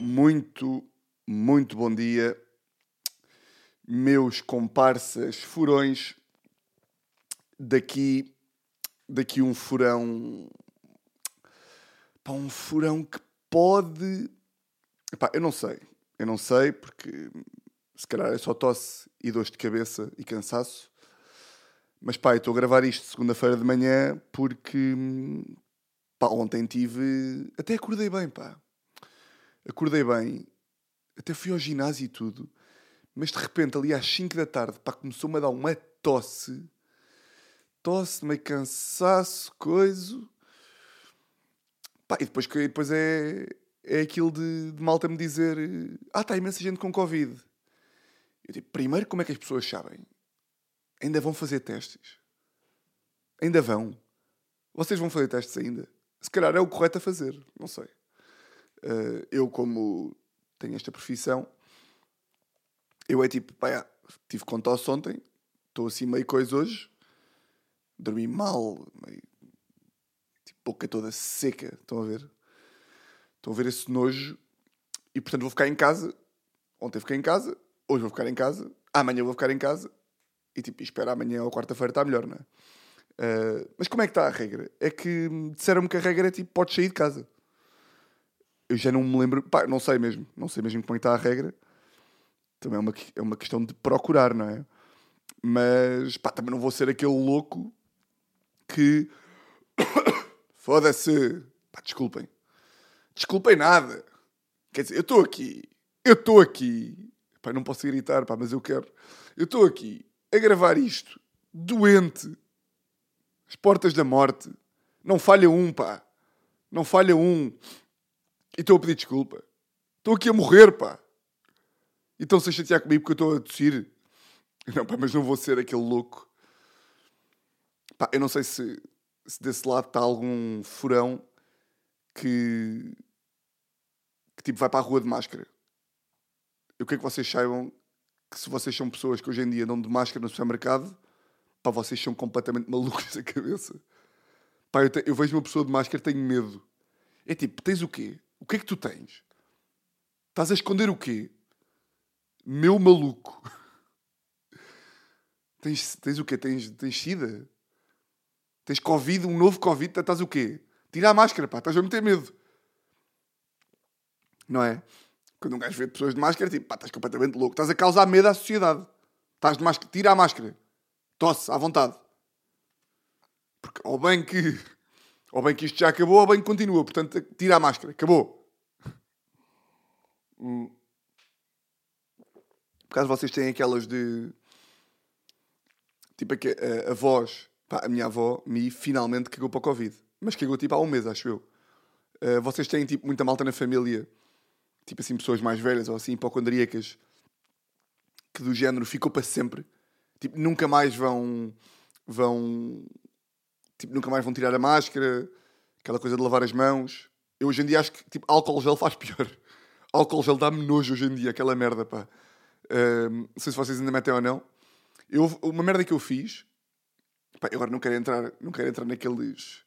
Muito, muito bom dia, meus comparsas furões. Daqui, daqui um furão, pá, um furão que pode, Epá, eu não sei, eu não sei porque se calhar é só tosse e dor de cabeça e cansaço. Mas pá, estou a gravar isto segunda-feira de manhã porque pá, ontem tive. Até acordei bem, pá. Acordei bem, até fui ao ginásio e tudo, mas de repente, ali às 5 da tarde, pá, começou-me a dar uma tosse. Tosse, meio cansaço, coisa. Pá, e depois, depois é, é aquilo de, de malta me dizer: Ah, está imensa gente com Covid. Eu digo: primeiro, como é que as pessoas sabem? Ainda vão fazer testes? Ainda vão? Vocês vão fazer testes ainda? Se calhar é o correto a fazer, não sei. Uh, eu, como tenho esta profissão, eu é tipo, pá, tive com tosse ontem, estou assim meio coisa hoje, dormi mal, meio, tipo, boca toda seca, estão a ver? Estão a ver esse nojo, e portanto vou ficar em casa. Ontem fiquei em casa, hoje vou ficar em casa, amanhã vou ficar em casa, e tipo, espero amanhã ou quarta-feira está melhor, não é? Uh, mas como é que está a regra? É que disseram-me que a regra é tipo, podes sair de casa. Eu já não me lembro, pá, não sei mesmo, não sei mesmo como é que está a regra. Também é uma, é uma questão de procurar, não é? Mas, pá, também não vou ser aquele louco que. Foda-se! Pá, desculpem. Desculpem nada. Quer dizer, eu estou aqui. Eu estou aqui. Pá, não posso gritar, pá, mas eu quero. Eu estou aqui a gravar isto, doente, as portas da morte. Não falha um, pá. Não falha um. E estou a pedir desculpa. Estou aqui a morrer, pá. E estão-se a chatear comigo porque eu estou a tossir. Não, pá, mas não vou ser aquele louco. Pá, eu não sei se, se desse lado está algum furão que, que tipo vai para a rua de máscara. Eu quero que vocês saibam que se vocês são pessoas que hoje em dia andam de máscara no supermercado, pá, vocês são completamente malucos da cabeça. Pá, eu, te, eu vejo uma pessoa de máscara tenho medo. É tipo, tens o quê? O que é que tu tens? Estás a esconder o quê? Meu maluco. tens, tens o quê? Tens, tens sida? Tens Covid, um novo Covid, estás o quê? Tira a máscara, pá, estás a meter medo. Não é? Quando um gajo vê pessoas de máscara, tipo, pá, estás completamente louco. Estás a causar medo à sociedade. Estás de máscara, tira a máscara. Tosse, à vontade. Porque, ou bem que, ou bem que isto já acabou, ou bem que continua. Portanto, tira a máscara. Acabou. Hum. Por causa vocês têm aquelas de... Tipo, a, a, a voz... Pá, a minha avó, me finalmente cagou para o Covid. Mas cagou tipo há um mês, acho eu. Uh, vocês têm tipo muita malta na família tipo assim, pessoas mais velhas ou assim, hipocondríacas, que do género ficou para sempre. Tipo, nunca mais vão. vão. Tipo, nunca mais vão tirar a máscara, aquela coisa de lavar as mãos. Eu hoje em dia acho que, tipo, álcool gel faz pior. álcool gel dá-me nojo hoje em dia, aquela merda, pá. Não sei se vocês ainda metem ou não. Eu, uma merda que eu fiz, pá, agora não quero entrar, não quero entrar naqueles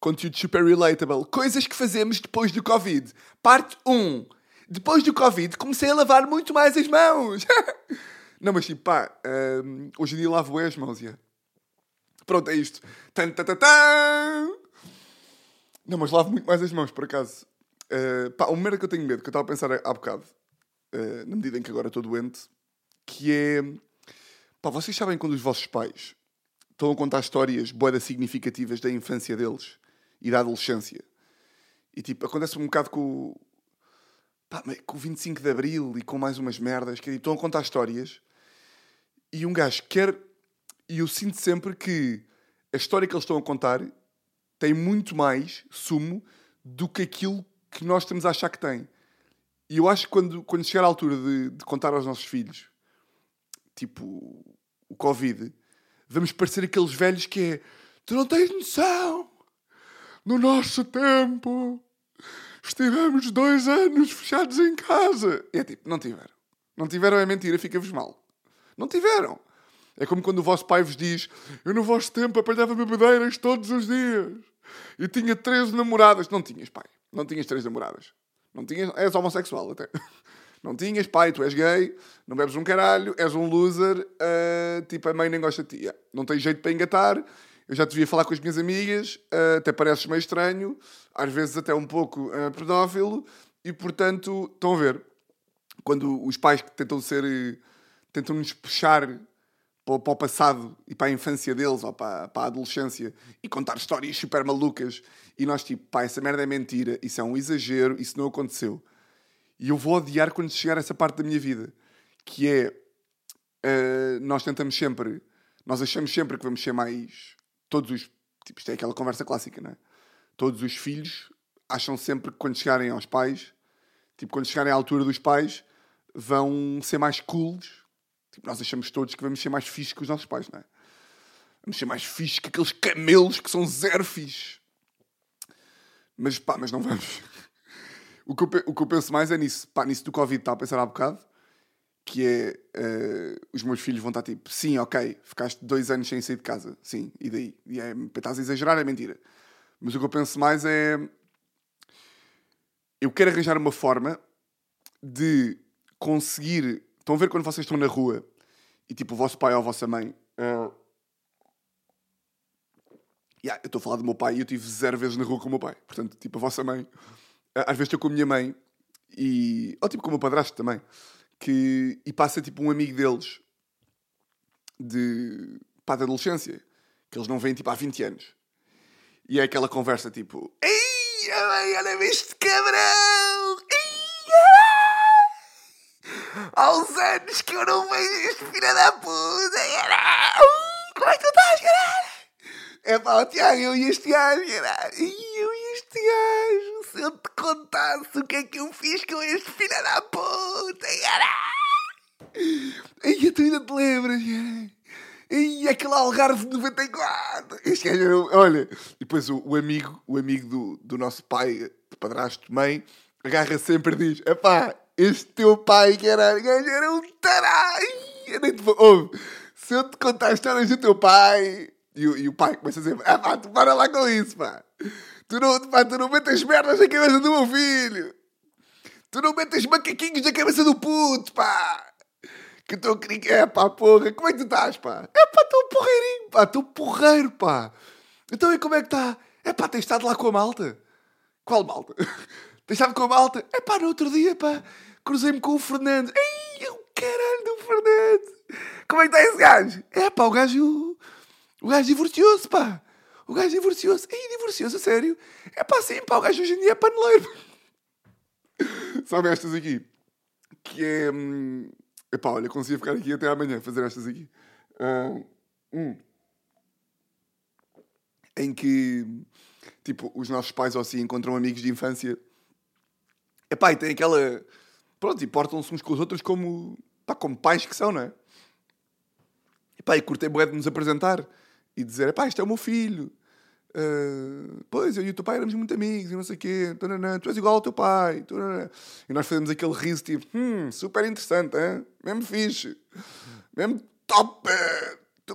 Conteúdo super relatable. Coisas que fazemos depois do Covid. Parte 1. Depois do Covid comecei a lavar muito mais as mãos. Não, mas tipo, pá, um, hoje em dia lavo as mãos, yeah. Pronto, é isto. Tan, tan, tan, tan. Não, mas lavo muito mais as mãos, por acaso. Uh, pá, uma merda que eu tenho medo, que eu estava a pensar há bocado, uh, na medida em que agora estou doente, que é... Pá, vocês sabem quando os vossos pais estão a contar histórias boedas significativas da infância deles e da adolescência. E tipo, acontece um bocado com, pá, com o 25 de Abril e com mais umas merdas, que tipo, estão a contar histórias e um gajo quer. E eu sinto sempre que a história que eles estão a contar tem muito mais sumo do que aquilo que nós estamos a achar que tem. E eu acho que quando, quando chegar a altura de, de contar aos nossos filhos, tipo, o Covid, vamos parecer aqueles velhos que é. Tu não tens noção! No nosso tempo, estivemos dois anos fechados em casa. E é tipo, não tiveram. Não tiveram é mentira, fica-vos mal. Não tiveram. É como quando o vosso pai vos diz: Eu no vosso tempo apanhava bebedeiras todos os dias. Eu tinha três namoradas. Não tinhas, pai. Não tinhas três namoradas. Não tinhas. És homossexual até. Não tinhas, pai, tu és gay, não bebes um caralho, és um loser, uh, tipo, a mãe nem gosta de ti. Yeah. Não tens jeito para engatar. Eu já te via falar com as minhas amigas, uh, até pareces meio estranho, às vezes até um pouco uh, pedófilo, e portanto, estão a ver, quando os pais que tentam ser, tentam-nos puxar para, para o passado e para a infância deles ou para, para a adolescência e contar histórias super malucas, e nós tipo, pá, essa merda é mentira, isso é um exagero, isso não aconteceu. E eu vou odiar quando chegar a essa parte da minha vida, que é uh, nós tentamos sempre, nós achamos sempre que vamos ser mais todos os tipo, isto é aquela conversa clássica, não é? Todos os filhos acham sempre que quando chegarem aos pais, tipo, quando chegarem à altura dos pais, vão ser mais cools. Tipo, nós achamos todos que vamos ser mais fixos que os nossos pais, não é? Vamos ser mais fixos que aqueles camelos que são zero fixos. Mas pá, mas não vamos. O que, eu, o que eu penso mais é nisso. Pá, nisso do Covid está a pensar há bocado. Que é, uh, os meus filhos vão estar tipo, sim, ok, ficaste dois anos sem sair de casa. Sim, e daí? E é, estás a exagerar, é mentira. Mas o que eu penso mais é... Eu quero arranjar uma forma de conseguir... Estão a ver quando vocês estão na rua e tipo o vosso pai ou a vossa mãe... Uh, yeah, eu estou a falar do meu pai e eu tive zero vezes na rua com o meu pai. Portanto, tipo, a vossa mãe às vezes estou com a minha mãe e. Ou tipo com o meu padrasto também. Que, e passa tipo um amigo deles de. pá, da adolescência. Que eles não vêm tipo há 20 anos. E é aquela conversa tipo. Ei, olha este cabrão! Há uns anos que eu não vejo este filho da puta! Como é que tu estás, caralho? É pá, o Tiago, eu e este gajo, caralho! Eu e este gajo! se eu te contasse o que é que eu fiz com este filho da puta, Ai, tu ainda te lembras, E aquele Algarve de 94. Este gajo, olha, e depois o, o, amigo, o amigo do, do nosso pai, de padrasto, mãe, agarra sempre e diz: Epá, este teu pai, caralho, gajo era um tarai. Ouve, se eu te contar histórias do teu pai. E, e o pai começa a dizer: Epá, tu para lá com isso, pá. Tu não, pá, tu não metes merdas na cabeça do meu filho. Tu não metes macaquinhos na cabeça do puto, pá. Que estou a É pá, porra. Como é que tu estás, pá? É pá, estou porreirinho, pá. Estou porreiro, pá. Então e como é que está? É pá, tens estado lá com a malta? Qual malta? tens estado com a malta? É pá, no outro dia, pá, cruzei-me com o Fernando. Ei, o caralho do Fernando. Como é que está esse gajo? É pá, o gajo... O gajo divorciou-se, pá. O gajo divorciou-se. Ih, divorciou-se, sério? É pá, sim, pá, o gajo hoje em dia é paneleiro. Sabe estas aqui? Que é. Hum, epá, olha, conseguia ficar aqui até amanhã fazer estas aqui. Uh, hum. Em que, tipo, os nossos pais ou assim encontram amigos de infância. Epá, e tem aquela. Pronto, e portam-se uns com os outros como. Pá, como pais que são, não é? Epá, e curtei bué de nos apresentar e dizer: pá, isto é o meu filho. Uh, pois, eu e o teu pai éramos muito amigos e não sei o quê. tu és igual ao teu pai. E nós fazemos aquele riso tipo, hum, super interessante, hein? mesmo fixe, mesmo top.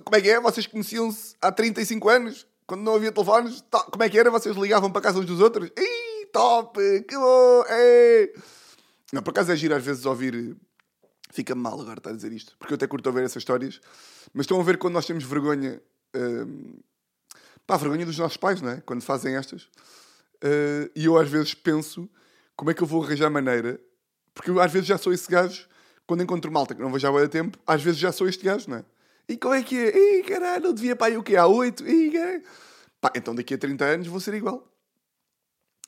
Como é que é? Vocês conheciam-se há 35 anos, quando não havia telefones? Como é que era? Vocês ligavam para casa uns dos outros? Ih, top, que bom, ei. Não, por acaso é giro às vezes ouvir. Fica-me mal agora estar a dizer isto, porque eu até curto ouvir essas histórias. Mas estão a ver quando nós temos vergonha. Uh, pá, vergonha dos nossos pais, não é? Quando fazem estas. Uh, e eu às vezes penso como é que eu vou arranjar maneira, porque eu às vezes já sou esse gajo, quando encontro malta que não vejo há tempo, às vezes já sou este gajo, não é? E como é que é? Ih, caralho, eu devia aí o quê? Há oito? Caralho. Pá, então daqui a 30 anos vou ser igual.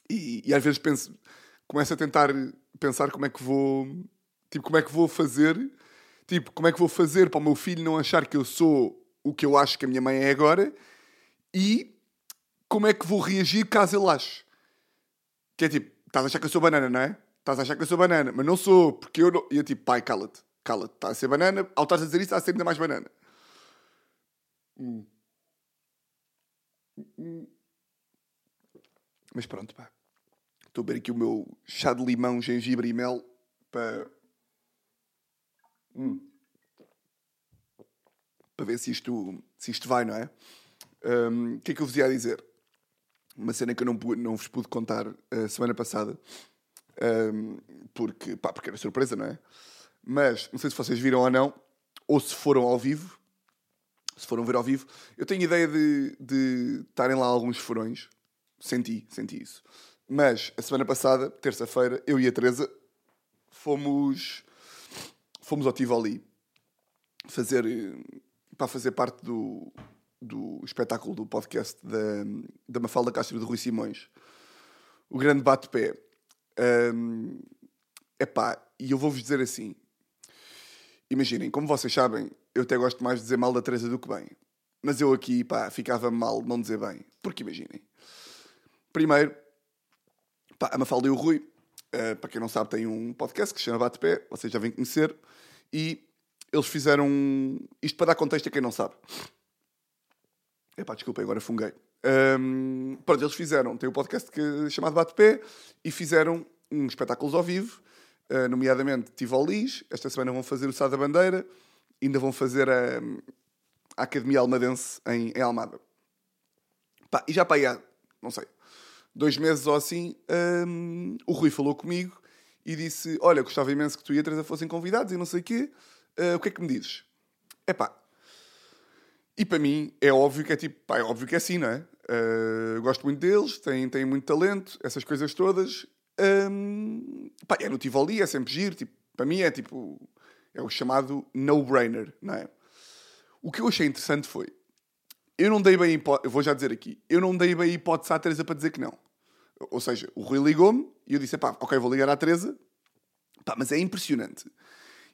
E, e às vezes penso, começo a tentar pensar como é que vou, tipo, como é que vou fazer, tipo, como é que vou fazer para o meu filho não achar que eu sou o que eu acho que a minha mãe é agora e como é que vou reagir caso ele ache. Que é tipo, estás a achar que eu sou banana, não é? Estás a achar que eu sou banana, mas não sou, porque eu não... E eu tipo, pai, cala-te, cala-te, está a ser banana, ao estás a dizer isso, está a ser ainda mais banana. Hum. Mas pronto, pá. Estou a ver aqui o meu chá de limão, gengibre e mel para. Hum. Para ver se isto, se isto vai, não é? O um, que é que eu vos ia dizer? uma cena que eu não, não vos pude contar a semana passada, ahm, porque, pá, porque era surpresa, não é? Mas não sei se vocês viram ou não, ou se foram ao vivo, se foram ver ao vivo, eu tenho ideia de de estarem lá alguns furões, senti, senti isso. Mas a semana passada, terça-feira, eu e a Teresa fomos, fomos ao Tivoli fazer, para fazer parte do, do espetáculo do podcast da, da Mafalda Castro e do Rui Simões. O grande bate-pé. Hum, epá, e eu vou-vos dizer assim. Imaginem, como vocês sabem, eu até gosto mais de dizer mal da Teresa do que bem. Mas eu aqui, pá, ficava mal de não dizer bem. Porque imaginem. Primeiro, pá, a Mafalda e o Rui, eh, para quem não sabe, tem um podcast que se chama Bate-Pé, vocês já vêm conhecer, e eles fizeram. Isto para dar contexto a quem não sabe. Epá, desculpem, agora funguei. Ahm, pronto, eles fizeram, tem um podcast que, chamado Bate-Pé, e fizeram uns espetáculos ao vivo, ah, nomeadamente Tivolis, esta semana vão fazer o Sá da Bandeira, ainda vão fazer a, a Academia Almadense em, em Almada. Pá, e já para aí há, não sei, dois meses ou assim, hum, o Rui falou comigo e disse: Olha, gostava imenso que tu e a Teresa fossem convidados e não sei o quê. Ah, o que é que me dizes? É pá. E para mim é óbvio que é tipo, pá, é óbvio que é assim, não é? Eu gosto muito deles, têm, têm muito talento, essas coisas todas. Hum, pá, é no Tivoli, é sempre giro. Tipo, para mim é tipo, é o chamado no-brainer, não é? O que eu achei interessante foi, eu não dei bem hipótese, vou já dizer aqui, eu não dei bem hipótese à Teresa para dizer que não. Ou seja, o Rui ligou-me e eu disse, pá, ok, vou ligar à Teresa. Pá, mas é impressionante.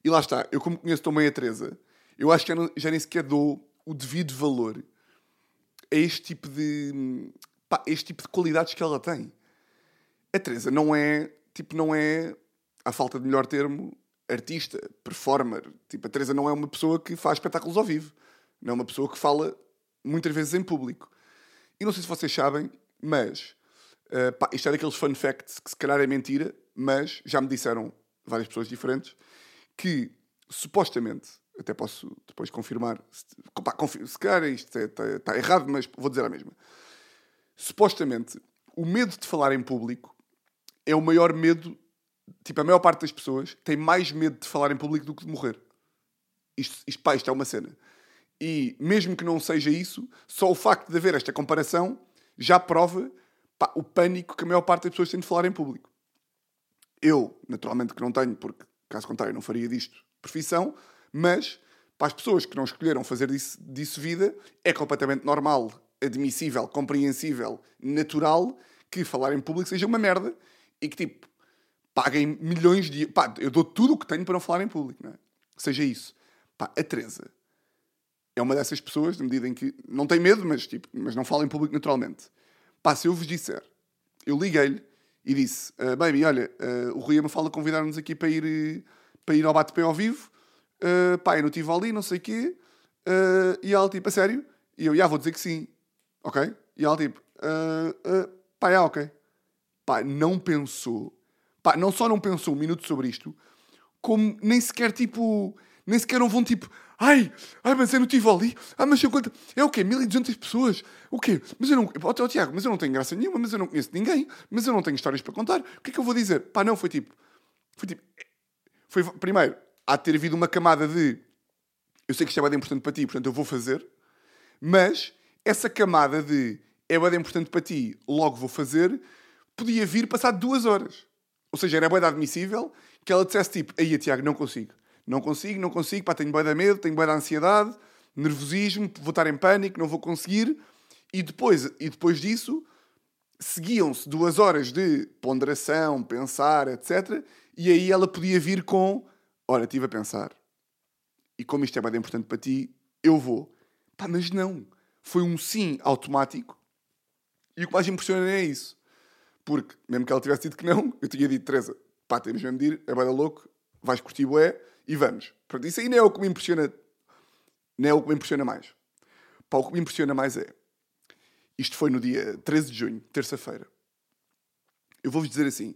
E lá está, eu como conheço tão bem a Teresa, eu acho que já, não- já nem sequer dou o devido valor a este tipo de, pá, este tipo de qualidades que ela tem. A Teresa não é, tipo, não é, à falta de melhor termo, artista, performer. Tipo, a Teresa não é uma pessoa que faz espetáculos ao vivo. Não é uma pessoa que fala muitas vezes em público. E não sei se vocês sabem, mas uh, pá, isto é daqueles fun facts que se calhar é mentira, mas já me disseram várias pessoas diferentes que supostamente, até posso depois confirmar, se, pá, se calhar isto está errado, mas vou dizer a mesma. Supostamente, o medo de falar em público é o maior medo. Tipo, a maior parte das pessoas tem mais medo de falar em público do que de morrer. Isto, isto, pá, isto é uma cena. E mesmo que não seja isso, só o facto de haver esta comparação já prova pá, o pânico que a maior parte das pessoas tem de falar em público. Eu, naturalmente, que não tenho, porque caso contrário não faria disto profissão, mas para as pessoas que não escolheram fazer disso, disso vida, é completamente normal, admissível, compreensível, natural que falar em público seja uma merda e que tipo paguem milhões de. Pá, eu dou tudo o que tenho para não falar em público, não é? Seja isso. Pá, a Teresa é uma dessas pessoas, na medida em que não tem medo, mas, tipo, mas não fala em público naturalmente. Pá, se eu vos disser, eu liguei-lhe e disse: "Ah, Baby, olha, ah, o Rui me fala convidar-nos aqui para ir, para ir ao bate-pé ao vivo. Uh, pá, eu não estive ali, não sei o quê. Uh, e ela tipo, a sério? E eu, já vou dizer que sim. Ok? E ela tipo, uh, uh, pá, já, ok. Pá, não pensou. Pá, não só não pensou um minuto sobre isto, como nem sequer tipo, nem sequer não vão tipo, ai, ai, mas eu não estive ali. Ah, mas eu quanto, é o quê? 1200 pessoas? O quê? Mas eu não, ó, ó, Tiago, mas eu não tenho graça nenhuma, mas eu não conheço ninguém, mas eu não tenho histórias para contar. O que é que eu vou dizer? Pá, não, foi tipo, foi tipo, foi, primeiro, há de ter havido uma camada de eu sei que isto é bem importante para ti, portanto eu vou fazer, mas essa camada de é bem importante para ti, logo vou fazer, podia vir passado duas horas. Ou seja, era bem admissível que ela dissesse tipo, aí Tiago, não consigo. Não consigo, não consigo, pá, tenho bem de medo, tenho bem de ansiedade, nervosismo, vou estar em pânico, não vou conseguir. E depois, e depois disso, seguiam-se duas horas de ponderação, pensar, etc. E aí ela podia vir com: Olha, estive a pensar. E como isto é bem importante para ti, eu vou. Pá, mas não. Foi um sim automático. E o que mais impressiona é isso. Porque, mesmo que ela tivesse dito que não, eu tinha dito: Teresa, pá, temos mesmo de ir, é bem louco, vais curtir bué e vamos. Pronto, isso aí não é o que me impressiona. Não é o que me impressiona mais. Pá, o que me impressiona mais é. Isto foi no dia 13 de junho, terça-feira. Eu vou-vos dizer assim.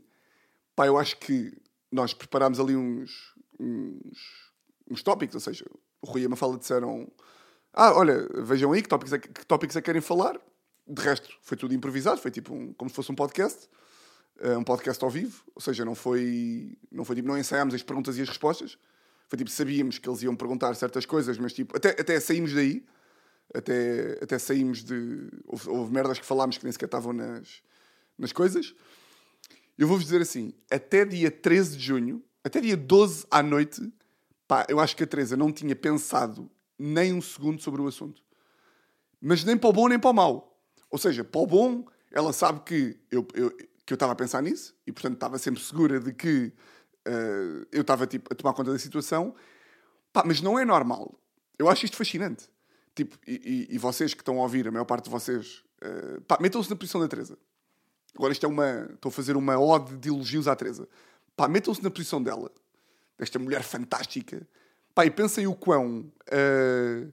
Pá, eu acho que nós preparámos ali uns, uns, uns tópicos, ou seja, o Rui e a Mafala disseram ah, olha, vejam aí que tópicos, é, que tópicos é que querem falar de resto, foi tudo improvisado, foi tipo um, como se fosse um podcast, uh, um podcast ao vivo, ou seja, não foi, não foi tipo, não ensaiámos as perguntas e as respostas, foi tipo, sabíamos que eles iam perguntar certas coisas, mas tipo, até, até saímos daí, até, até saímos de. Houve, houve merdas que falámos que nem sequer estavam nas, nas coisas. Eu vou-vos dizer assim: até dia 13 de junho, até dia 12 à noite, pá, eu acho que a Teresa não tinha pensado nem um segundo sobre o assunto. Mas nem para o bom nem para o mau. Ou seja, para o bom, ela sabe que eu, eu que eu estava a pensar nisso e, portanto, estava sempre segura de que uh, eu estava tipo, a tomar conta da situação. Pá, mas não é normal. Eu acho isto fascinante. Tipo, e, e, e, vocês que estão a ouvir, a maior parte de vocês, uh, metam-se na posição da Teresa. Agora isto é uma. Estou a fazer uma ode de elogios à Teresa. Pá, metam-se na posição dela, desta mulher fantástica. Pá, e pensem o quão. Uh,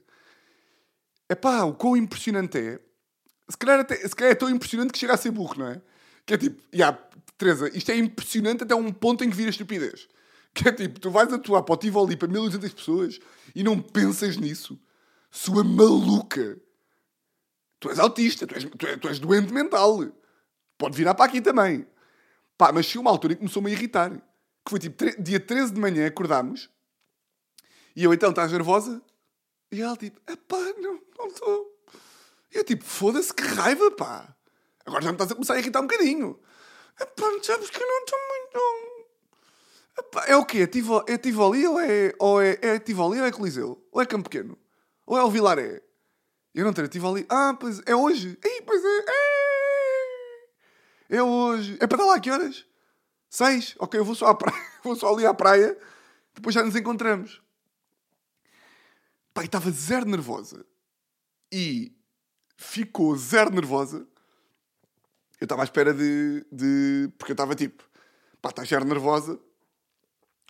epá, o quão impressionante é. Se calhar, até, se calhar é tão impressionante que chega a ser burro, não é? Que é tipo, yeah, Teresa, isto é impressionante até um ponto em que vira estupidez. Que é tipo, tu vais atuar para o Tivoli para 1200 pessoas e não pensas nisso sua maluca. Tu és autista, tu és, tu és, tu és doente mental. Pode virar para aqui também. Pá, mas chegou uma altura que começou-me a irritar. Que foi tipo, dia 13 de manhã acordámos. E eu então, estás nervosa? E ela tipo, pá, não, não estou. E eu tipo, foda-se, que raiva, pá. Agora já me estás a começar a irritar um bocadinho. Epá, sabes que não estou muito... Epá, é o quê? É Tivoli ou é, ou é, é Tivoli ou é Coliseu? Ou é Campo Pequeno? Ou é o Vilaré? Eu não tenho, estive ali. Ah, pois é hoje. Ei, pois é. É, é hoje. É para dar lá que horas? Seis? Ok, eu vou só, à praia. vou só ali à praia. Depois já nos encontramos. Pai, estava zero nervosa. E ficou zero nervosa. Eu estava à espera de, de. Porque eu estava tipo. Pá, estás zero nervosa.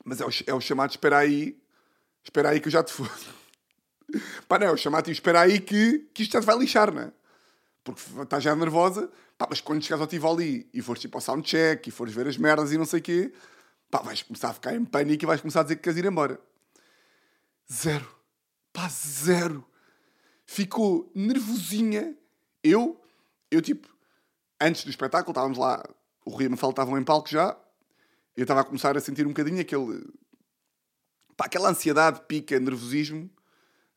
Mas é o, é o chamado espera aí. Espera aí que eu já te fodo. Pá, não, chamar-te e espera aí que, que isto já te vai lixar, não é? Porque estás já nervosa, pá, mas quando chegares ao Tivoli e fores tipo ao soundcheck e fores ver as merdas e não sei o quê, pá, vais começar a ficar em pânico e vais começar a dizer que queres ir embora. Zero. Pá, zero. Ficou nervosinha. Eu, eu tipo, antes do espetáculo, estávamos lá, o Rui e a Mafalda estavam em palco já, eu estava a começar a sentir um bocadinho aquele, pá, aquela ansiedade, pica, nervosismo,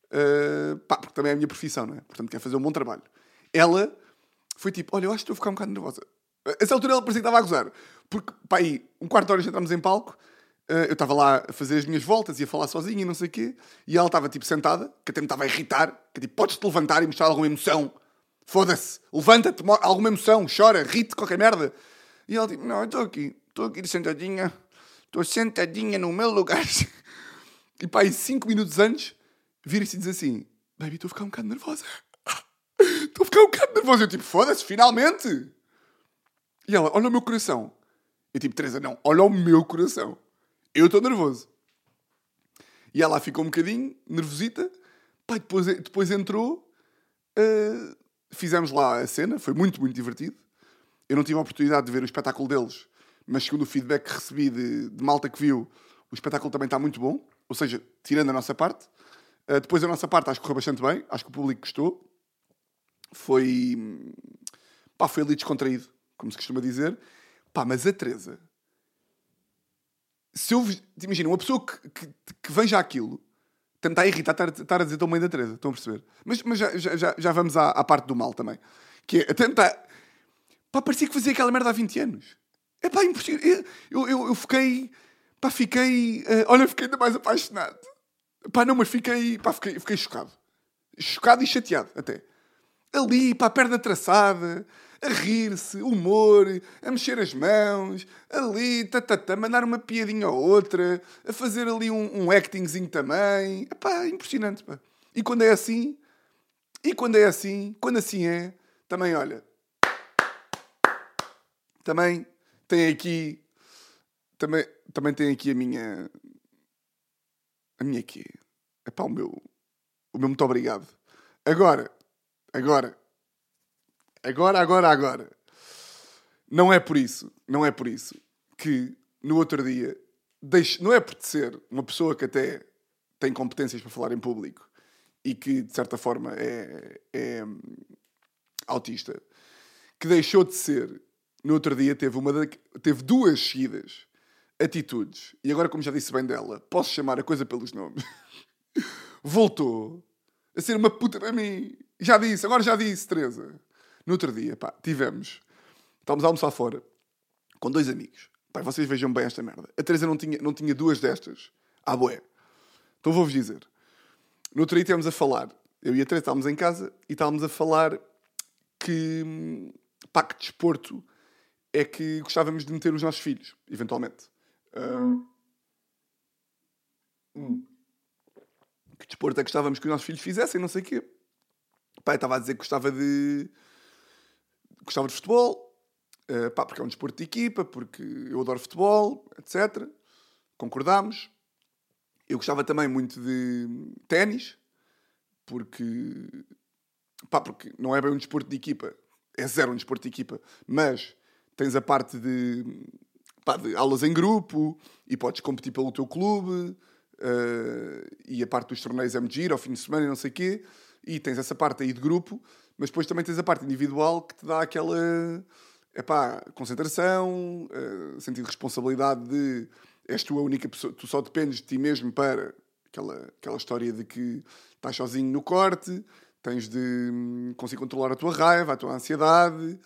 Uh, pá, porque também é a minha profissão, não é? Portanto, quer fazer um bom trabalho. Ela foi tipo: Olha, eu acho que estou a ficar um bocado nervosa. A essa altura ela parecia que estava a gozar. Porque, pá, aí, um quarto de hora entramos em palco, uh, eu estava lá a fazer as minhas voltas e a falar sozinha e não sei o quê, e ela estava tipo sentada, que até me estava a irritar, que tipo: Podes-te levantar e mostrar alguma emoção? Foda-se, levanta-te, alguma emoção, chora, rite, qualquer merda. E ela tipo: Não, eu estou aqui, estou aqui sentadinha, estou sentadinha no meu lugar. e pá, aí cinco minutos antes vira-se e diz assim: Baby, estou a ficar um bocado nervosa. Estou a ficar um bocado nervosa. Eu tipo, foda-se, finalmente! E ela, olha o meu coração. Eu tipo, Teresa, não, olha o meu coração. Eu estou nervoso. E ela ficou um bocadinho nervosita. Pai, depois, depois entrou. Uh, fizemos lá a cena, foi muito, muito divertido. Eu não tive a oportunidade de ver o espetáculo deles, mas segundo o feedback que recebi de, de malta que viu, o espetáculo também está muito bom. Ou seja, tirando a nossa parte. Uh, depois a nossa parte acho que correu bastante bem, acho que o público gostou. Foi. pá, foi ali descontraído, como se costuma dizer. Pá, mas a Teresa. Se eu. Imagina, uma pessoa que, que, que veja aquilo tentar irritar, estar, a dizer tão bem da Teresa, estão a perceber? Mas, mas já, já, já vamos à, à parte do mal também. Que é tentar. Pá, parecia que fazia aquela merda há 20 anos. É pá, impossível. Eu, eu, eu fiquei. Pá, fiquei. Uh, olha, fiquei ainda mais apaixonado. Pá, não, mas fiquei, pá, fiquei, fiquei chocado. Chocado e chateado, até. Ali, pá, perna traçada, a rir-se, humor, a mexer as mãos, ali, tatatá, mandar uma piadinha ou outra, a fazer ali um, um actingzinho também. Pá, impressionante, pá. E quando é assim, e quando é assim, quando assim é, também, olha, também tem aqui, também, também tem aqui a minha, a minha quê? É pá, o meu. O meu muito obrigado. Agora, agora, agora, agora, agora. Não é por isso, não é por isso que no outro dia, deixe, não é por ser uma pessoa que até tem competências para falar em público e que de certa forma é, é autista, que deixou de ser, no outro dia teve, uma teve duas seguidas atitudes, e agora, como já disse bem dela, posso chamar a coisa pelos nomes, voltou a ser uma puta para mim. Já disse, agora já disse, Teresa. No outro dia, pá, tivemos, estávamos a almoçar fora, com dois amigos. Pá, vocês vejam bem esta merda. A Teresa não tinha, não tinha duas destas. Ah, boé. Então vou-vos dizer. No outro dia estávamos a falar, eu e a Teresa estávamos em casa e estávamos a falar que, pá, que desporto é que gostávamos de meter os nossos filhos, eventualmente. Ah, hum. Que desporto é que gostávamos que os nossos filhos fizessem, não sei o quê. Pá, estava a dizer que gostava de... Gostava de futebol, Uh, pá, porque é um desporto de equipa, porque eu adoro futebol, etc. Concordámos. Eu gostava também muito de ténis, porque, pá, porque não é bem um desporto de equipa, é zero um desporto de equipa, mas tens a parte de, pá, de aulas em grupo e podes competir pelo teu clube uh, e a parte dos torneios é giro, ao fim de semana e não sei o quê, e tens essa parte aí de grupo, mas depois também tens a parte individual que te dá aquela epá, concentração, uh, sentido de responsabilidade de és tu a única pessoa, tu só dependes de ti mesmo para aquela, aquela história de que estás sozinho no corte, tens de hum, conseguir controlar a tua raiva, a tua ansiedade.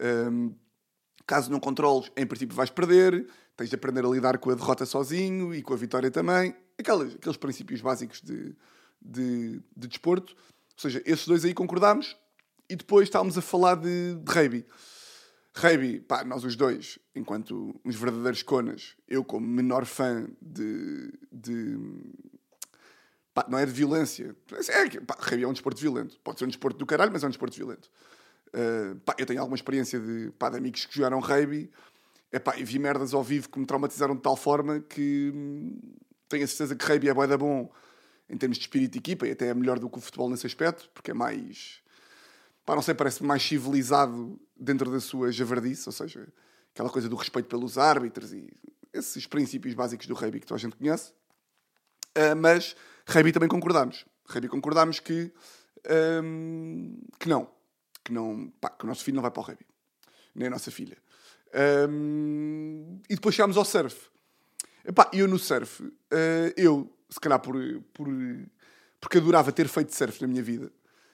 Um, caso não controles, em princípio vais perder, tens de aprender a lidar com a derrota sozinho e com a vitória também. Aquelas, aqueles princípios básicos de, de, de desporto. Ou seja, esses dois aí concordámos e depois estávamos a falar de, de rugby. Rugby, pá, nós os dois, enquanto uns verdadeiros conas, eu como menor fã de. de pá, não é de violência. É, pá, é um desporto violento. Pode ser um desporto do caralho, mas é um desporto violento. Uh, pá, eu tenho alguma experiência de, pá, de amigos que jogaram rugby é, pá, e vi merdas ao vivo que me traumatizaram de tal forma que hum, tenho a certeza que rugby é bué da bom em termos de espírito de equipa e até é melhor do que o futebol nesse aspecto, porque é mais pá, não sei, parece mais civilizado dentro da sua javardice, ou seja, aquela coisa do respeito pelos árbitros e esses princípios básicos do rugby que toda a gente conhece. Uh, mas rugby também concordámos. Rugby concordámos que, um, que não. Que, não pá, que o nosso filho não vai para o rugby. Nem a nossa filha. Um, e depois chegámos ao surf. Epá, eu no surf, uh, eu, se calhar por, por, porque adorava ter feito surf na minha vida.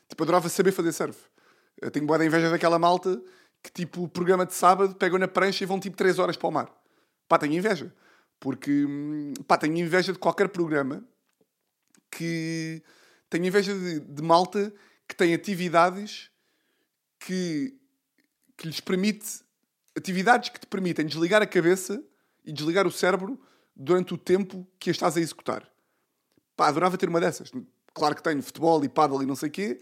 Tipo, adorava saber fazer surf. Eu tenho boa da inveja daquela malta que, tipo, o programa de sábado pegam na prancha e vão, tipo, 3 horas para o mar. Pá, tenho inveja. Porque, pá, tenho inveja de qualquer programa que... Tenho inveja de, de malta que tem atividades que, que lhes permite... Atividades que te permitem desligar a cabeça e desligar o cérebro durante o tempo que estás a executar. Pá, adorava ter uma dessas. Claro que tenho futebol e paddle e não sei o quê,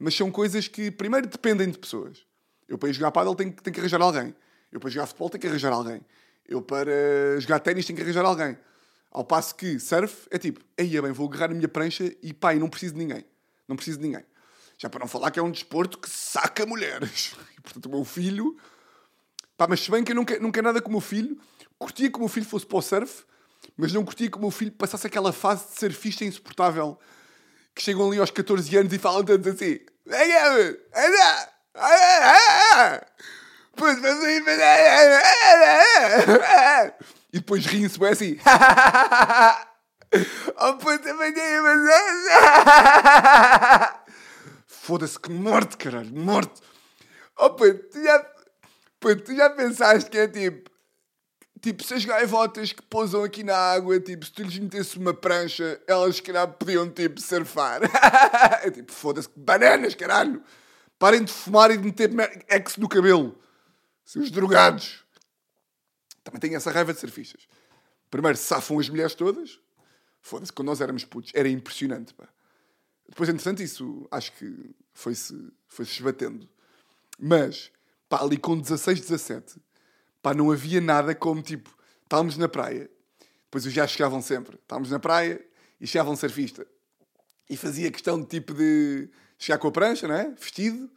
mas são coisas que, primeiro, dependem de pessoas. Eu, para ir jogar paddle, tenho, tenho que arranjar alguém. Eu, para jogar futebol, tenho que arranjar alguém. Eu, para jogar ténis, tenho que arranjar alguém. Ao passo que surf é tipo, aí é bem, vou agarrar a minha prancha e e não preciso de ninguém. Não preciso de ninguém. Já para não falar que é um desporto que saca mulheres. E, portanto, o meu filho... Pá, mas se bem que eu não quero, nada com o meu filho, curtia que o meu filho fosse para o surf, mas não curtia que o meu filho passasse aquela fase de surfista insuportável que chegam ali aos 14 anos e falam todos assim: e depois riem-se bem assim. oh puta, Foda-se, que morte, caralho, morte. Oh puto, tu já, puto, tu já pensaste que é tipo. Tipo, se as gaivotas que pousam aqui na água, tipo, se tu lhes metesse uma prancha, elas, se calhar, podiam, tipo, surfar. é tipo, foda-se, bananas, caralho. Parem de fumar e de meter ex no cabelo. Seus drogados. Também tenho essa raiva de surfistas. Primeiro, safam as mulheres todas. Foda-se, quando nós éramos putos, era impressionante, pá. Depois, entretanto, isso acho que foi-se foi -se esbatendo. Mas, pá, ali com 16, 17, pá, não havia nada como, tipo, estávamos na praia, depois os já chegavam sempre, estávamos na praia e chegava um surfista. E fazia questão de, tipo, de chegar com a prancha, não é? Vestido.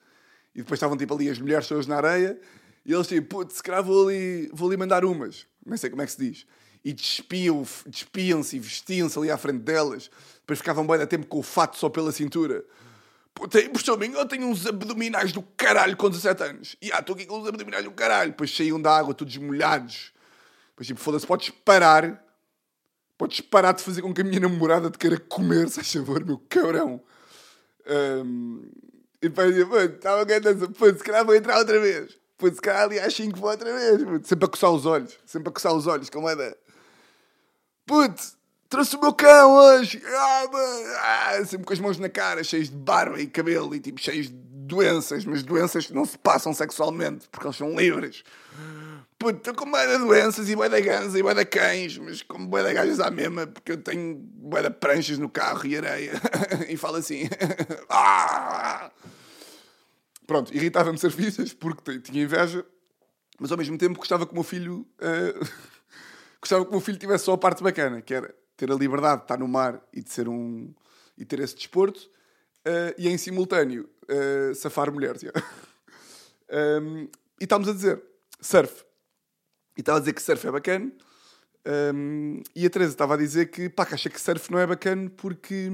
E depois estavam, tipo, ali as mulheres todas na areia. E eles, tipo, putz, se calhar vou ali, vou ali mandar umas. Não sei como é que se diz. E despiam-se despiam e vestiam-se ali à frente delas. Depois ficavam bem a tempo com o fato só pela cintura. Puta, impressão minha, eu tenho uns abdominais do caralho com 17 anos. E ah, estou aqui com uns abdominais do caralho. Depois saíam da água, todos molhados. Depois tipo, foda-se, podes parar. Podes parar de fazer com que a minha namorada te queira comer, se favor, meu cabrão. Um, e depois dizia, pô, estava cantando, pô, se calhar vou entrar outra vez. Pô, se calhar ali às 5 vou outra vez. Pô. Sempre a coçar os olhos. Sempre a coçar os olhos, como é da... Putz, trouxe o meu cão hoje. Ah, ah, sempre com as mãos na cara, cheios de barba e cabelo e tipo cheios de doenças, mas doenças que não se passam sexualmente, porque eles são livres. Puto, estou com bué de doenças e bué de gansos e bué de cães, mas com bué de gajas à mesma, porque eu tenho bué de pranchas no carro e areia. e falo assim. ah! Pronto, irritava-me serviços porque tinha inveja, mas ao mesmo tempo gostava que o meu filho... Uh, gostava que o meu filho tivesse só a parte bacana, que era ter a liberdade de estar no mar e de ser um e ter esse desporto uh, e em simultâneo uh, safar mulheres. Yeah. um, e estávamos a dizer surf. E estava a dizer que surf é bacana. Um, e a Teresa estava a dizer que, pá, que acha que surf não é bacana porque,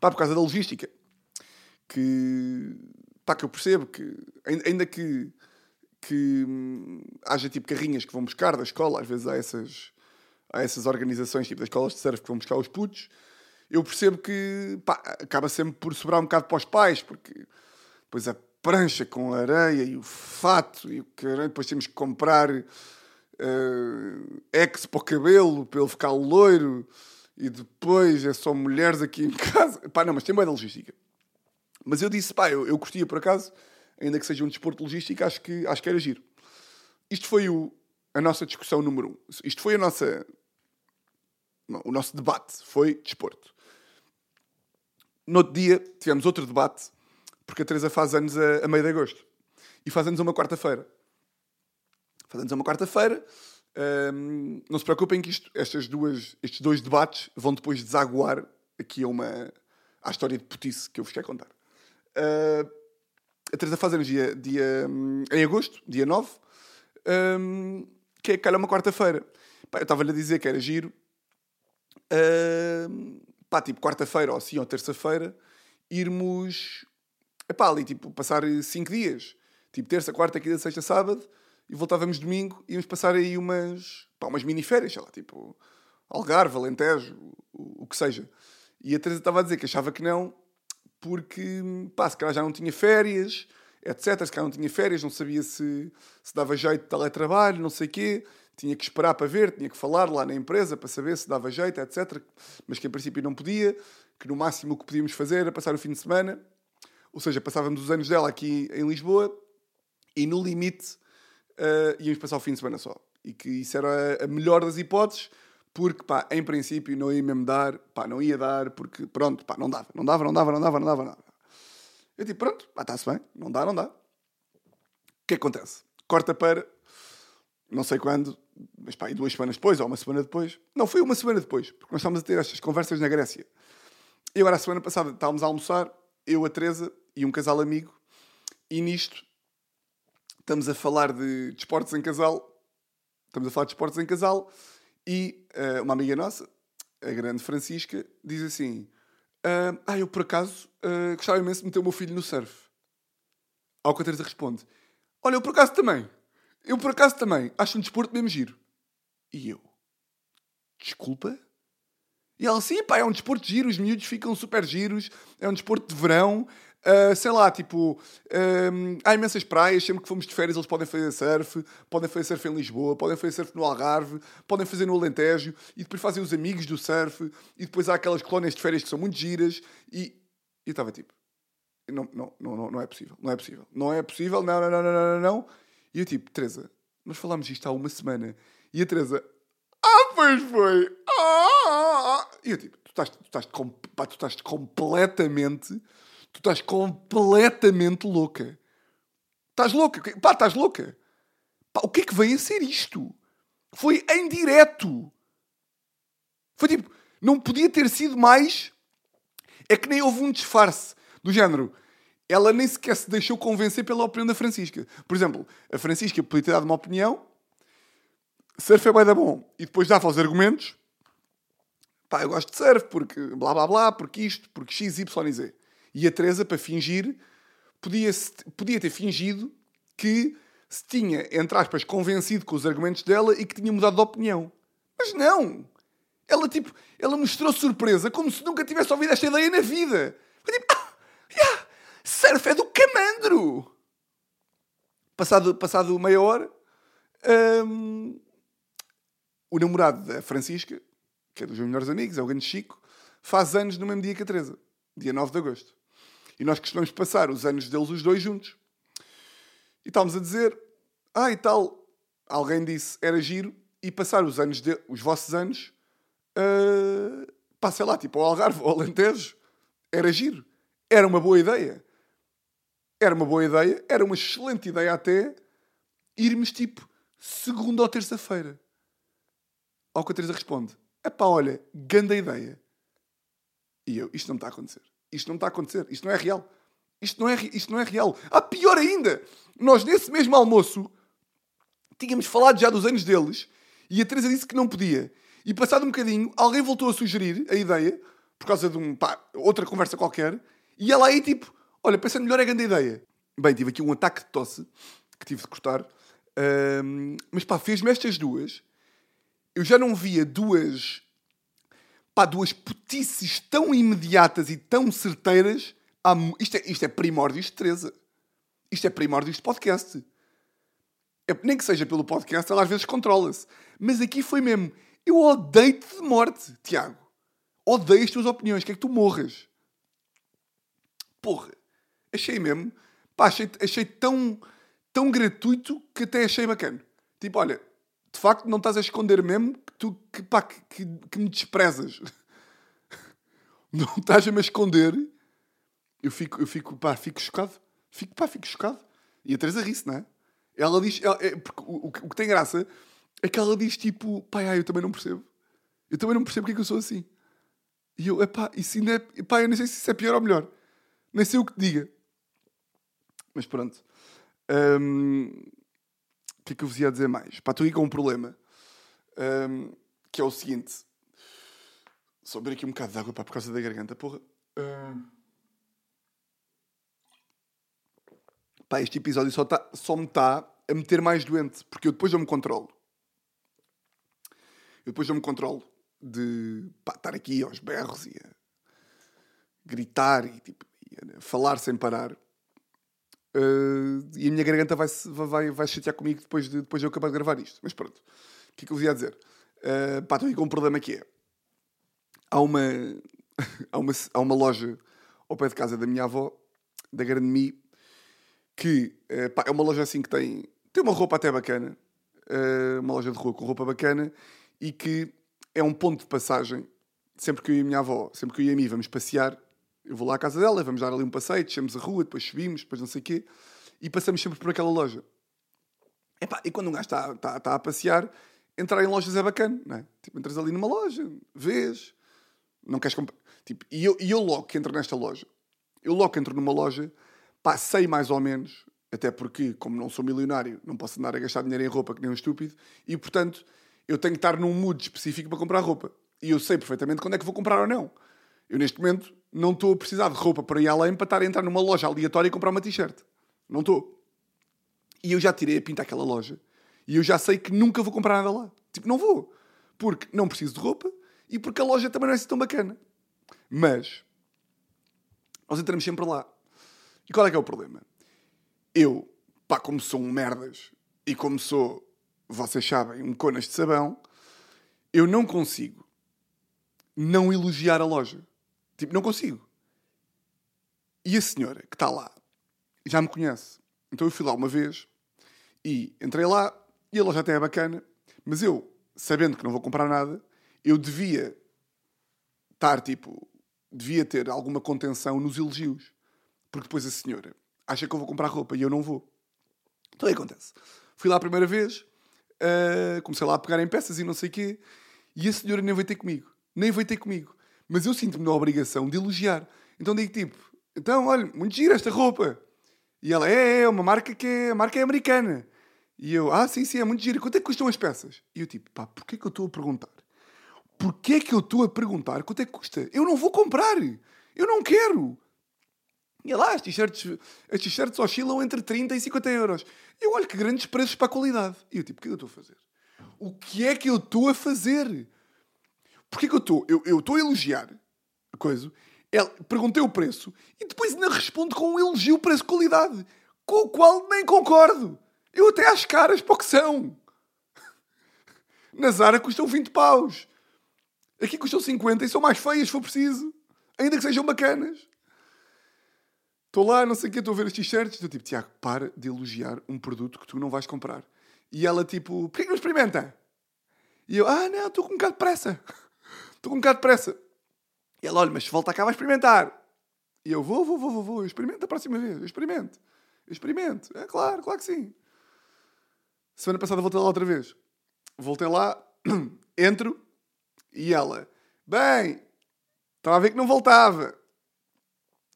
pá, por causa da logística. Que, pá, que eu percebo que, ainda que, que hum, haja tipo carrinhas que vão buscar da escola, às vezes há essas, há essas organizações, tipo das escolas de surf, que vão buscar os putos, eu percebo que pá, acaba sempre por sobrar um bocado para os pais, porque depois a prancha com a areia e o fato e o caralho, depois temos que comprar uh, ex para o cabelo, para ele ficar loiro, e depois é só mulheres aqui em casa. Pá, não, mas tem boa logística. Mas eu disse, pá, eu, eu curtia por acaso, ainda que seja um desporto logístico, acho que, acho que era giro. Isto foi o, a nossa discussão número um. Isto foi a nossa o nosso debate foi desporto. No outro dia tivemos outro debate, porque a Teresa faz anos a, a meio de agosto. E faz anos a uma quarta-feira. Faz anos a uma quarta-feira. Um, não se preocupem que isto, estas duas, estes dois debates vão depois desaguar aqui a uma à história de putice que eu vos quero contar. Uh, a Teresa faz anos dia, dia, um, em agosto, dia 9, um, que é calhar uma quarta-feira. Eu estava-lhe a dizer que era giro uh, pá, tipo quarta-feira ou assim, ou terça-feira, irmos, epá, ali, tipo, passar cinco dias. Tipo, terça, quarta, quinta, sexta, sábado, e voltávamos domingo, íamos passar aí umas, pá, umas mini-férias, sei lá, tipo, Algarve, Alentejo, o, o que seja. E a Teresa estava a dizer que achava que não, porque, pá, se calhar já não tinha férias, etc. Se calhar não tinha férias, não sabia se, se dava jeito de teletrabalho, não sei o quê tinha que esperar para ver, tinha que falar lá na empresa para saber se dava jeito, etc. Mas que em princípio não podia, que no máximo o que podíamos fazer era passar o fim de semana, ou seja, passávamos os anos dela aqui em Lisboa e no limite uh, íamos passar o fim de semana só. E que isso era a melhor das hipóteses, porque pá, em princípio não ia mesmo dar, pá, não ia dar, porque pronto, pá, não dava, não dava, não dava, não dava, não dava, nada. Eu tipo, pronto, pá, está-se bem, não dá, não dá. O que acontece? Corta para não sei quando, mas pá, e duas semanas depois, ou uma semana depois. Não, foi uma semana depois, porque nós estávamos a ter estas conversas na Grécia. E agora, a semana passada, estávamos a almoçar, eu, a Teresa e um casal amigo, e nisto estamos a falar de desportos em casal. Estamos a falar de desportos em casal, e uh, uma amiga nossa, a grande Francisca, diz assim: uh, Ah, eu por acaso uh, gostava imenso de meter o meu filho no surf. Ao que a Teresa responde: Olha, eu por acaso também. Eu, por acaso, também acho um desporto mesmo giro. E eu? Desculpa? E ela, sim, pá, é um desporto giro, os miúdos ficam super giros, é um desporto de verão, uh, sei lá, tipo, há imensas praias, sempre que fomos de férias eles podem fazer surf, podem fazer surf em Lisboa, podem fazer surf no Algarve, podem fazer no Alentejo, e depois fazem os amigos do surf, e depois há aquelas colónias de férias que são muito giras, e eu estava tipo, não, não, não, não é possível, não é possível, não é possível, não, não, não, não, não, não, e eu tipo, Teresa, nós falámos isto há uma semana. E a Teresa, ah, pois foi. Ah! E eu tipo, tu estás, tu estás, pá, tu estás completamente, tu estás completamente louca. Estás louca? Pá, estás louca? Pá, o que é que vem a ser isto? Foi em direto. Foi tipo, não podia ter sido mais. É que nem houve um disfarce do género ela nem sequer se deixou convencer pela opinião da Francisca. Por exemplo, a Francisca podia ter dado uma opinião, surf é bem da bom, e depois dava os argumentos, pá, eu gosto de surf porque blá blá blá, porque isto, porque x, y e z. E a Teresa, para fingir, podia, podia ter fingido que se tinha, entre aspas, convencido com os argumentos dela e que tinha mudado de opinião. Mas não! Ela, tipo, ela mostrou surpresa como se nunca tivesse ouvido esta ideia na vida. Foi tipo, ah, surf é do camandro! Passado, passado meia hora, hum, o namorado da Francisca, que é dos meus melhores amigos, é o grande Chico, faz anos no mesmo dia que a Teresa, dia 9 de agosto. E nós costumamos passar os anos deles os dois juntos. E estávamos a dizer, ah, e tal, alguém disse, era giro, e passar os anos, de, os vossos anos, uh, pá, sei lá, tipo ao Algarve, ao Alentejo, era giro. Era uma boa ideia. Era uma boa ideia, era uma excelente ideia até, irmos tipo segunda ou terça-feira. Ao que a Teresa responde, é pá, olha, grande ideia. E eu, isto não está a acontecer. Isto não está a acontecer. Isto não é real. Isto não é, isto não é real. Ah, pior ainda! Nós, nesse mesmo almoço, tínhamos falado já dos anos deles e a Teresa disse que não podia. E passado um bocadinho, alguém voltou a sugerir a ideia, por causa de um, pá, outra conversa qualquer, e ela aí tipo, olha, pensando melhor é grande ideia. Bem, tive aqui um ataque de tosse, que tive de cortar, um, mas pá, fez-me estas duas. Eu já não via duas, pá, duas putices tão imediatas e tão certeiras. Isto é, isto é primórdios de Teresa. Isto é primórdios de podcast. É, nem que seja pelo podcast, ela às vezes controla-se. Mas aqui foi mesmo. Eu odeio-te de morte, Tiago. Odeio as tuas opiniões. Quer que tu morras. Porra. Achei mesmo. Pá, achei, achei tão, tão gratuito que até achei bacana. Tipo, olha, de facto não estás a esconder mesmo que tu que, pá, que, que, que me desprezas. não estás a me esconder. Eu fico, eu fico, pá, fico chocado. Fico, pá, fico chocado. E a Teresa ri-se, não é? Ela diz. Ela, é, porque o, o, o, que tem graça é que ela diz tipo, pai, ai, eu também não percebo. Eu também não percebo porque é que eu sou assim. E eu, epá, isso ainda é. Epá, eu nem sei se isso é pior ou melhor. Nem sei o que te diga. Mas pronto. Um, o que é que eu vos ia dizer mais? Pá, estou com um problema. Um, que é o seguinte. Só beber aqui um bocado de água pá, por causa da garganta, porra. Um... Pá, este episódio só, tá, só me está a meter mais doente, porque eu depois não me controlo. Eu depois não me controlo de pá, estar aqui aos berros e a gritar e, tipo, e falar sem parar. Uh, e a minha garganta vai, vai, vai chatear comigo depois de, depois de eu acabar de gravar isto. Mas pronto. O que é que eu vos ia dizer? Uh, pá, estou aqui com um problema que é. Há uma, há uma, há uma loja ao pé de casa da minha avó, da Grande Mi, que uh, pá, é uma loja assim que tem, tem uma roupa até bacana. Uh, uma loja de rua com roupa bacana e que é um ponto de passagem. Sempre que eu e a minha avó, sempre que eu e a mim vamos passear, eu vou lá à casa dela, vamos dar ali um passeio, descemos a rua, depois subimos, depois não sei o quê, e passamos sempre por aquela loja. Epá, e quando um gajo está, a passear, entrar em lojas é bacana, não é? Tipo, entras ali numa loja, vês, não queres comprar. Tipo, e eu, e eu logo que entro nesta loja, eu logo que entro numa loja, pá, sei mais ou menos, até porque, como não sou milionário, não posso andar a gastar dinheiro em roupa que nem um estúpido, e portanto, eu tenho que estar num mood específico para comprar roupa. E eu sei perfeitamente quando é que vou comprar ou não. Eu, neste momento, não estou a precisar de roupa para ir além para estar a entrar numa loja aleatória e comprar uma t-shirt. Não estou. E eu já tirei a pinta àquela loja. E eu já sei que nunca vou comprar nada lá. Tipo, não vou. Porque não preciso de roupa e porque a loja também não é assim tão bacana. Mas, nós entramos sempre lá. E qual é que é o problema? Eu, pá, como sou um merdas e como sou vocês sabem, um conas de sabão, eu não consigo não elogiar a loja. Tipo, não consigo. E a senhora que está lá já me conhece. Então eu fui lá uma vez e entrei lá e a loja até é bacana, mas eu, sabendo que não vou comprar nada, eu devia estar tipo, devia ter alguma contenção nos elogios. Porque depois a senhora acha que eu vou comprar roupa e eu não vou. Então aí acontece. Fui lá a primeira vez, Uh, comecei lá a pegar em peças e não sei o quê. E a senhora nem veio ter comigo. Nem veio ter comigo. Mas eu sinto-me na obrigação de elogiar. Então digo tipo, então, olha, muito gira esta roupa. E ela, é, é, uma marca que é, a marca é americana. E eu, ah, sim, sim, é muito gira. Quanto é que custam as peças? E eu tipo, pá, porquê que eu estou a perguntar? Porquê que eu estou a perguntar quanto é que custa? Eu não vou comprar. Eu não quero. E lá, as t-shirts, as t-shirts oscilam entre 30 e 50 euros. Eu olho que grandes preços para a qualidade. E eu tipo, o que é que eu estou a fazer? O que é que eu estou a fazer? Porquê que eu estou? Eu estou a elogiar a coisa, ela, perguntei o preço e depois ainda respondo com um elogio preço-qualidade, com o qual nem concordo. Eu até às caras para o que são. Na Zara custam 20 paus. Aqui custam 50 e são mais feias se for preciso. Ainda que sejam bacanas. Estou lá, não sei o que, estou a ver as t-shirts. Estou tipo, Tiago, para de elogiar um produto que tu não vais comprar. E ela tipo, porquê que não experimenta? E eu, ah não, estou com um bocado de pressa. Estou com um bocado de pressa. E ela, olha, mas volta cá vai experimentar. E eu, vou, vou, vou, vou, vou. Eu experimento a próxima vez. Eu experimento. Eu experimento. É claro, claro que sim. Semana passada voltei lá outra vez. Voltei lá, entro e ela, bem, estava a ver que não voltava.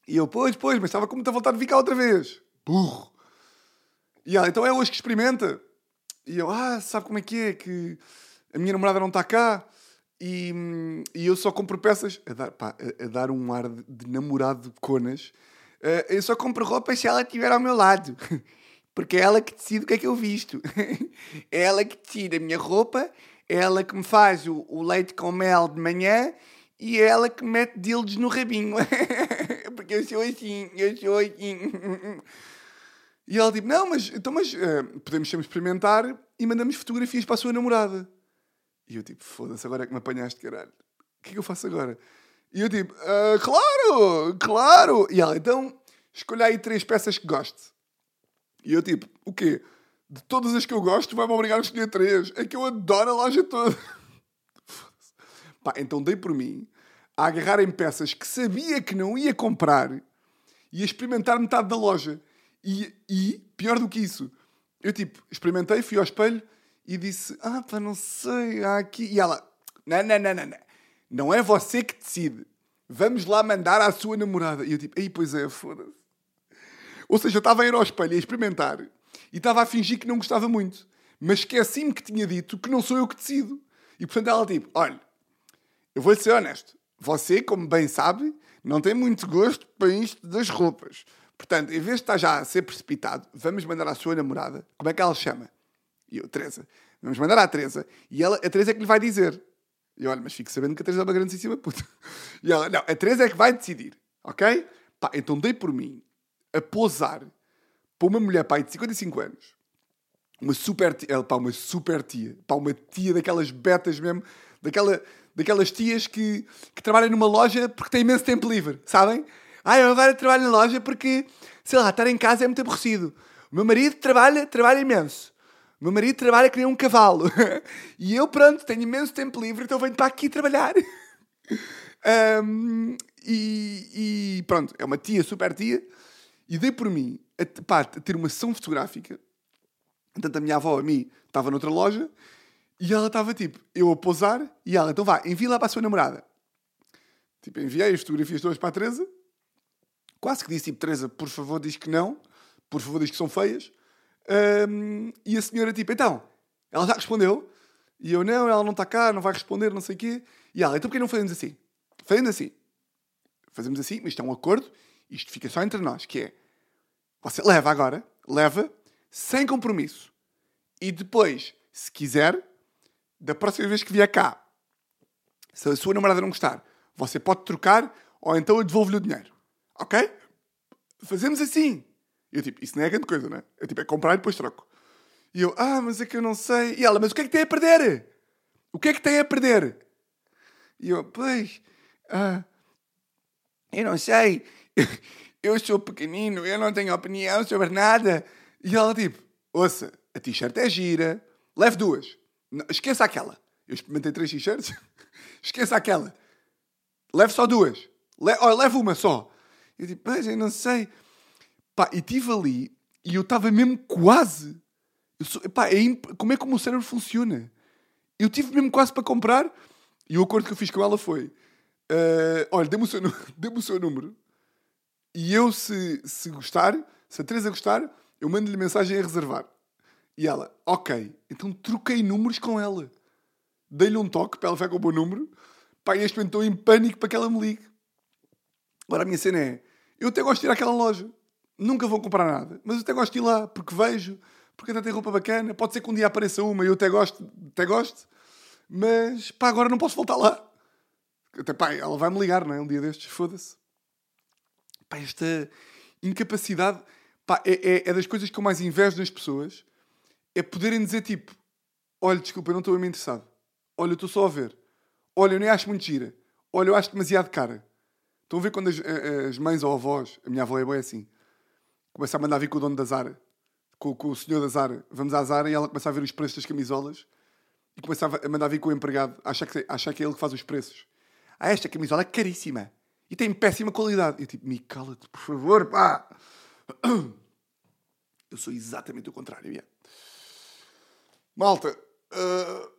E eu, pois, pois, mas estava com muita vontade de vir cá outra vez. Burro. E ela, então é hoje que experimenta. E eu, ah, sabe como é que é? Que a minha namorada não está cá e, e eu só compro peças a dar, pá, a, a dar um ar de, namorado de conas. Uh, eu só compro roupa se ela estiver ao meu lado. Porque é ela que decide o que é que eu visto. é ela que decide a minha roupa, é ela que me faz o, o leite com mel de manhã e é ela que mete dildos no rabinho. Porque eu sou assim, eu sou assim. E ela tipo, não, mas, então, mas uh, podemos sempre experimentar e mandamos fotografias para a sua namorada. E eu tipo, foda-se, agora é que me apanhaste, caralho. O que é que eu faço agora? E eu tipo, uh, claro, claro. E ela, então, escolha aí três peças que goste. E eu tipo, o quê? De todas as que eu gosto, vai-me obrigar a escolher três. É que eu adoro a loja toda. Pá, então dei por mim a agarrar em peças que sabia que não ia comprar e a experimentar metade da loja. E, e pior do que isso, eu tipo, experimentei, fui ao espelho e disse: Ah, pá, não sei, há aqui. E ela: Não, não, não, não, não. Não é você que decide. Vamos lá mandar à sua namorada. E eu tipo: Ei, pois é, foda-se. Ou seja, eu estava a ir ao espelho a experimentar e estava a fingir que não gostava muito. Mas esqueci-me que tinha dito que não sou eu que decido. E portanto ela tipo: Olha, eu vou ser honesto. Você, como bem sabe, não tem muito gosto para isto das roupas. Portanto, em vez de estar já a ser precipitado, vamos mandar à sua namorada. Como é que ela chama? E eu, Teresa, vamos mandar à Teresa. E ela, a Teresa é que lhe vai dizer. E olha, mas fico sabendo que a Teresa é uma grandíssima puta. E ela, não, a Teresa é que vai decidir. Ok? Pá, então dei por mim a posar para uma mulher, pai, de 55 anos. Uma super tia, pá, uma super tia. Pá, uma tia daquelas betas mesmo. Daquela, daquelas tias que, que trabalham numa loja porque têm imenso tempo livre, sabem? Ah, eu agora trabalho na loja porque, sei lá, estar em casa é muito aborrecido. O meu marido trabalha, trabalha imenso. Meu marido trabalha que nem um cavalo. e eu, pronto, tenho imenso tempo livre, então venho para aqui trabalhar. um, e, e, pronto, é uma tia, super tia. E dei por mim a, pá, a ter uma sessão fotográfica. Portanto, a minha avó, a mim, estava noutra loja. E ela estava tipo, eu a posar. E ela, então vá, envia lá para a sua namorada. Tipo, enviei as fotografias todas para a Teresa. Quase que disse, tipo, Teresa, por favor, diz que não. Por favor, diz que são feias. Um, e a senhora, tipo, então, ela já respondeu. E eu, não, ela não está cá, não vai responder, não sei o quê. E ela, então porquê não fazemos assim? Fazemos assim. Fazemos assim, mas isto é um acordo. Isto fica só entre nós, que é... Você leva agora, leva, sem compromisso. E depois, se quiser, da próxima vez que vier cá, se a sua namorada não gostar, você pode trocar ou então eu devolvo-lhe o dinheiro. Ok? Fazemos assim. Eu tipo, isso não é grande coisa, não é? É tipo, é comprar e depois troco. E eu, ah, mas é que eu não sei. E ela, mas o que é que tem a perder? O que é que tem a perder? E eu, pois, ah, eu não sei. Eu sou pequenino, eu não tenho opinião sobre nada. E ela, tipo, ouça, a t-shirt é gira, leve duas. Esqueça aquela. Eu experimentei três t-shirts. esqueça aquela. Leve só duas. Le, oh, leve uma só. Eu tipo, mas eu não sei. Pá, e estive ali e eu estava mesmo quase. Sou, é imp... como é que o meu cérebro funciona? Eu tive mesmo quase para comprar e o acordo que eu fiz com ela foi: uh, olha, dê-me o, seu, dê o seu número e eu, se, se gostar, se a Teresa gostar, eu mando-lhe mensagem a reservar. E ela, ok. Então troquei números com ela. Dei-lhe um toque para ela ficar com o meu número. Pá, e este estou em pânico para que ela me ligue. Agora a minha cena é: Eu até gosto de ir àquela loja. Nunca vou comprar nada. Mas eu até gosto de ir lá, porque vejo, porque até tem roupa bacana. Pode ser que um dia apareça uma e eu até gosto, até gosto. Mas, pá, agora não posso voltar lá. Até, pá, ela vai me ligar, não é? Um dia destes, foda-se. Pá, esta incapacidade, pá, é, é, é das coisas que eu mais invejo nas pessoas. É poderem dizer, tipo, olha, desculpa, eu não estou bem interessado. Olha, eu estou só a ver. Olha, eu nem acho muito gira. Olha, eu acho demasiado cara. Estão a ver quando as, as mães ou avós, a minha avó é boa assim, começa a mandar vir com o dono da Zara, com, com, o senhor da Zara. Vamos à Zara e ela começa a ver os preços das camisolas e começa a mandar vir com o empregado, acha que, acha que é ele que faz os preços. Ah, esta camisola é caríssima e tem péssima qualidade. Eu tipo, me cala-te, por favor, pá. Eu sou exatamente o contrário. Malta, uh...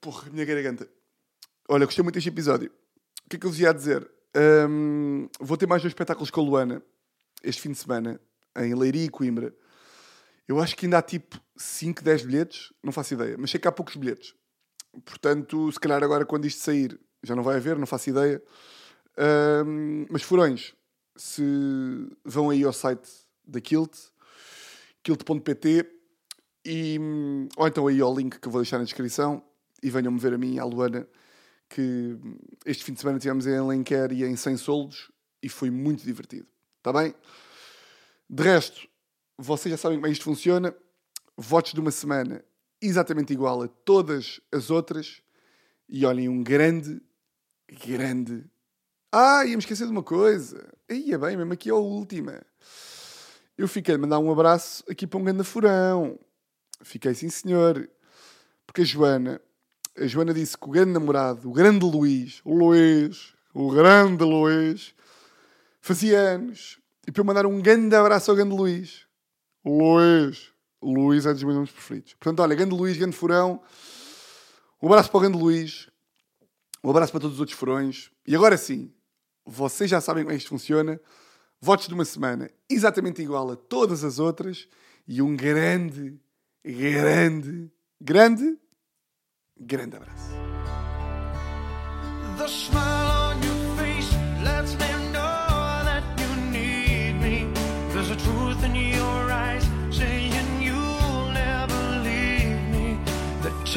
porra, minha garganta. Olha, gostei muito deste episódio. O que é que eu vos ia dizer? Um, vou ter mais dois espetáculos com a Luana este fim de semana, em Leiria e Coimbra. Eu acho que ainda há tipo 5, 10 bilhetes, não faço ideia, mas sei que há poucos bilhetes. Portanto, se calhar agora quando isto sair já não vai haver, não faço ideia. Um, mas furões, se vão aí ao site da Kilt, kilt.pt, ou então aí ao link que eu vou deixar na descrição, e venham-me ver a mim e à Luana que este fim de semana tivemos em Alenquer e em Sem Soldos e foi muito divertido. Está bem? De resto, vocês já sabem como é isto funciona. Votos de uma semana exatamente igual a todas as outras. E olhem, um grande, grande. Ah, ia-me esquecer de uma coisa. Ia bem, mesmo aqui é a última. Eu fiquei a mandar um abraço aqui para um grande furão. Fiquei sim, senhor. Porque a Joana a Joana disse que o grande namorado, o grande Luís, o Luís, o grande Luís, fazia anos. E para eu mandar um grande abraço ao grande Luís. Luís. Luís é dos meus nomes preferidos. Portanto, olha, grande Luís, grande furão. Um abraço para o grande Luís. Um abraço para todos os outros furões. E agora sim, vocês já sabem como é que isto funciona. Votos de uma semana exatamente igual a todas as outras. E um grande, grande, grande Grande abraço.